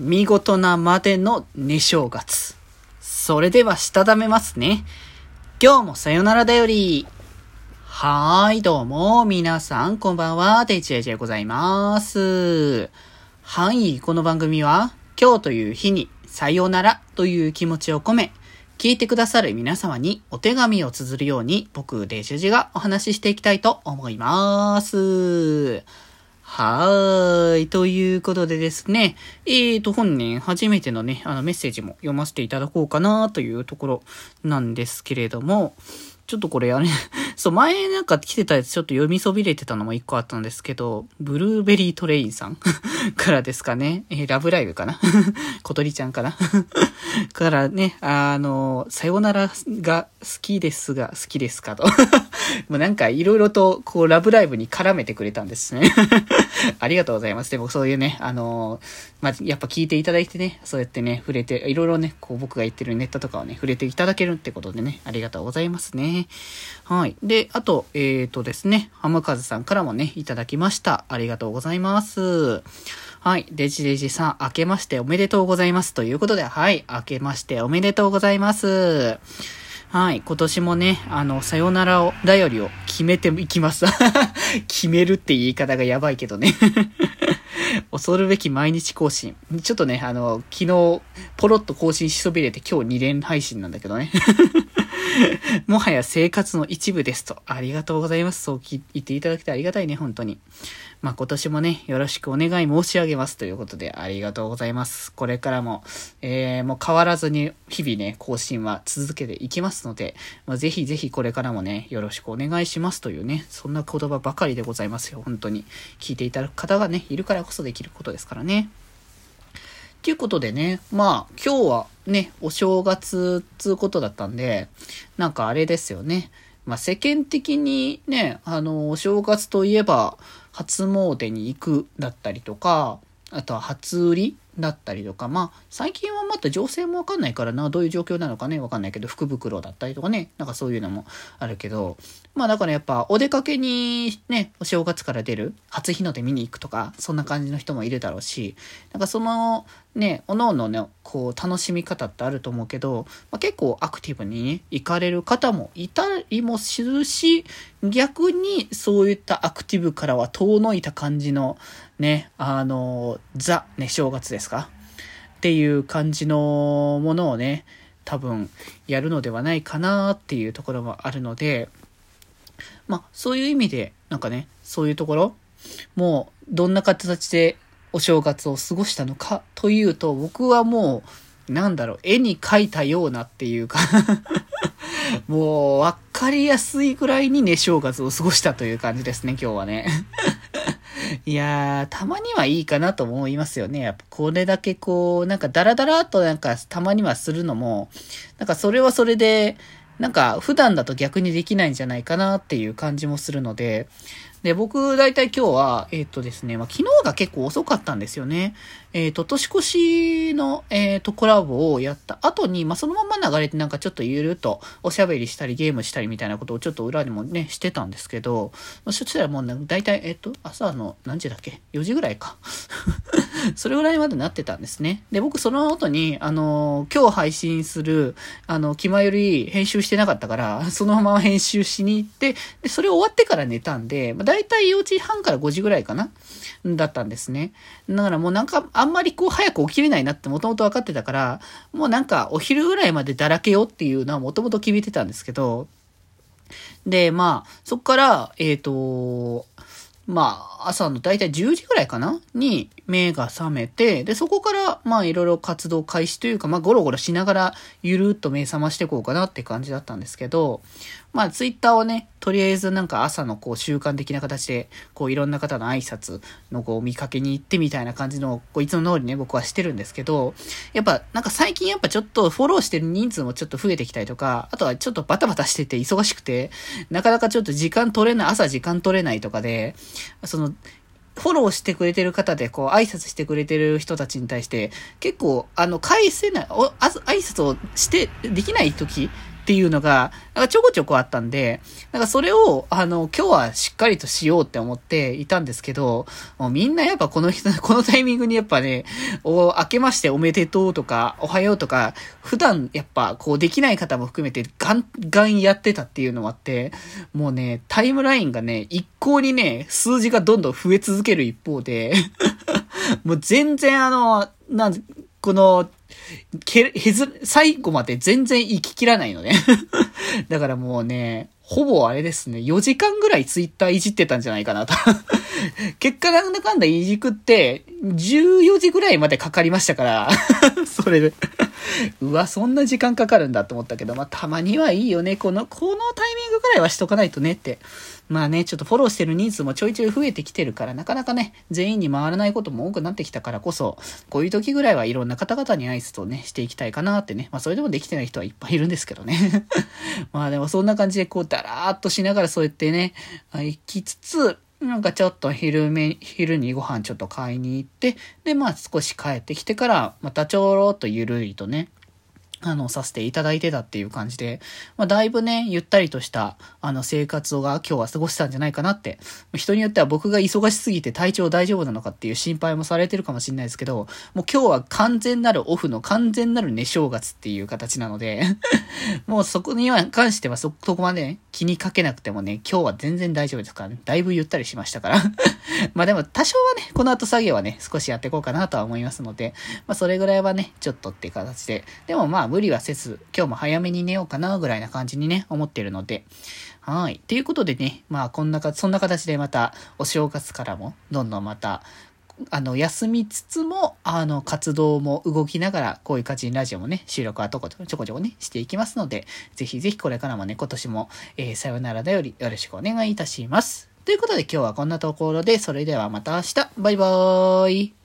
見事なまでの寝正月。それでは、したためますね。今日もさよならだより。はーい、どうも、皆さん、こんばんは、デジェジェございます。はい、この番組は、今日という日に、さよならという気持ちを込め、聞いてくださる皆様にお手紙を綴るように、僕、デジェジェがお話ししていきたいと思います。はーい。ということでですね。えーと、本年初めてのね、あのメッセージも読ませていただこうかなというところなんですけれども、ちょっとこれあれ、そう、前なんか来てたやつちょっと読みそびれてたのも一個あったんですけど、ブルーベリートレインさん からですかね。えー、ラブライブかな 小鳥ちゃんかなからね、あの、さよならが好きですが、好きですかともうなんかいろいろとこうラブライブに絡めてくれたんですね ありがとうございます。でもそういうね、あのまあ、やっぱ聞いていただいてね、そうやってね、触れて、いろいろね、こう僕が言ってるネットとかをね、触れていただけるってことでね、ありがとうございますね。はい。で、あと、えっ、ー、とですね、ハムカズさんからもね、いただきました。ありがとうございます。はい。デジデジさん、明けましておめでとうございます。ということで、はい。明けましておめでとうございます。はい。今年もね、あの、さよならを、だよりを決めていきます。決めるって言い方がやばいけどね 恐るべき毎日更新。ちょっとね、あの、昨日、ポロッと更新しそびれて今日2連配信なんだけどね。もはや生活の一部ですと。ありがとうございます。そう言っていただけてありがたいね、本当に。まあ、今年もね、よろしくお願い申し上げますということで、ありがとうございます。これからも、えー、もう変わらずに日々ね、更新は続けていきますので、まあ、ぜひぜひこれからもね、よろしくお願いしますというね、そんな言葉ばかりでございますよ、本当に。聞いていただく方がね、いるからこそできることですからね。ということでね、まあ、今日はね、お正月っつうことだったんで、なんかあれですよね。まあ、世間的にね、あの、お正月といえば、初詣に行くだったりとか、あとは初売りだったりとか、まあ、最近はまた情勢もわかんないからな、どういう状況なのかね、わかんないけど、福袋だったりとかね、なんかそういうのもあるけど、まあだからやっぱ、お出かけにね、お正月から出る、初日の出見に行くとか、そんな感じの人もいるだろうし、なんかその、ね、おのおのね、こう、楽しみ方ってあると思うけど、まあ、結構アクティブに、ね、行かれる方もいたりもするし、逆にそういったアクティブからは遠のいた感じの、ね、あの、ザ、ね、正月ですか？っていう感じのものをね、多分やるのではないかなっていうところもあるので、まあ、そういう意味で、なんかね、そういうところ、もう、どんな形でお正月を過ごしたのかというと、僕はもう、なんだろう、絵に描いたようなっていうか。もう、わかりやすいぐらいにね、正月を過ごしたという感じですね、今日はね いやー、たまにはいいかなと思いますよね。やっぱこれだけこう、なんかダラダラっとなんかたまにはするのも、なんかそれはそれで、なんか普段だと逆にできないんじゃないかなっていう感じもするので、で、僕、大体今日は、えっ、ー、とですね、まあ、昨日が結構遅かったんですよね。えっ、ー、と、年越しの、えっ、ー、と、コラボをやった後に、まあ、そのまま流れてなんかちょっとゆるっとおしゃべりしたりゲームしたりみたいなことをちょっと裏でもね、してたんですけど、まあ、そしたらもう、ね、大体、えっ、と、朝の何時だっけ ?4 時ぐらいか。それぐらいまでなってたんですね。で、僕その後に、あの今日配信する、あの、気前より編集してなかったから、そのまま編集しに行って、で、それ終わってから寝たんで、まあ、大体4時半から5時ぐらいかなだったんですね。だからもうなんか、あんまりこう早く起きれないなってもともと分かってたから、もうなんかお昼ぐらいまでだらけよっていうのはもともと決めてたんですけど、で、まあ、そっから、えっ、ー、と、まあ、朝のだいたい10時ぐらいかな？に目が覚めて、で、そこから、まあ、いろいろ活動開始というか、まあ、ゴロゴロしながら、ゆるっと目覚ましていこうかなって感じだったんですけど、まあ、ツイッターをね、とりあえずなんか朝のこう習慣的な形で、こういろんな方の挨拶のこう見かけに行ってみたいな感じの、こういつも通りね、僕はしてるんですけど、やっぱなんか最近やっぱちょっとフォローしてる人数もちょっと増えてきたりとか、あとはちょっとバタバタしてて忙しくて、なかなかちょっと時間取れない、朝時間取れないとかで、その、フォローしてくれてる方で、こう、挨拶してくれてる人たちに対して、結構、あの、返せない、お、あ挨拶をして、できない時っていうのが、なんかちょこちょこあったんで、なんかそれを、あの、今日はしっかりとしようって思っていたんですけど、もうみんなやっぱこの人、このタイミングにやっぱね、お、明けましておめでとうとか、おはようとか、普段やっぱこうできない方も含めてガンガンやってたっていうのもあって、もうね、タイムラインがね、一向にね、数字がどんどん増え続ける一方で もう全然あの、なん、この、け、へず、最後まで全然行ききらないのね。だからもうね、ほぼあれですね、4時間ぐらいツイッターいじってたんじゃないかなと。結果なんだかんだいじくって、14時ぐらいまでかかりましたから。それで。うわ、そんな時間かかるんだと思ったけど、まあ、たまにはいいよね。この、このタイミングぐらいはしとかないとねって。まあね、ちょっとフォローしてる人数もちょいちょい増えてきてるから、なかなかね、全員に回らないことも多くなってきたからこそ、こういう時ぐらいはいろんな方々に挨拶をね、していきたいかなってね。まあ、それでもできてない人はいっぱいいるんですけどね。まあでもそんな感じでこう、だらーっとしながらそうやってね、行きつつ、なんかちょっと昼め、昼にご飯ちょっと買いに行って、で、まあ少し帰ってきてから、またちょろっとゆるいとね、あの、させていただいてたっていう感じで、まあ、だいぶね、ゆったりとした、あの、生活が今日は過ごしたんじゃないかなって。人によっては僕が忙しすぎて体調大丈夫なのかっていう心配もされてるかもしれないですけど、もう今日は完全なるオフの完全なる寝正月っていう形なので もうそこには関してはそ、そこまで、ね、気にかけなくてもね、今日は全然大丈夫ですからね。だいぶゆったりしましたから まあでも多少はね、この後作業はね、少しやっていこうかなとは思いますので、まあそれぐらいはね、ちょっとっていう形で。でもまあ無理はせず、今日も早めに寝ようかな、ぐらいな感じにね、思ってるので。はい。ということでね、まあ、こんなか、そんな形でまた、お正月からも、どんどんまた、あの、休みつつも、あの、活動も動きながら、こういうカチンラジオもね、収録はとことちょこちょこね、していきますので、ぜひぜひこれからもね、今年も、えー、さよならだよりよろしくお願いいたします。ということで今日はこんなところで、それではまた明日、バイバーイ。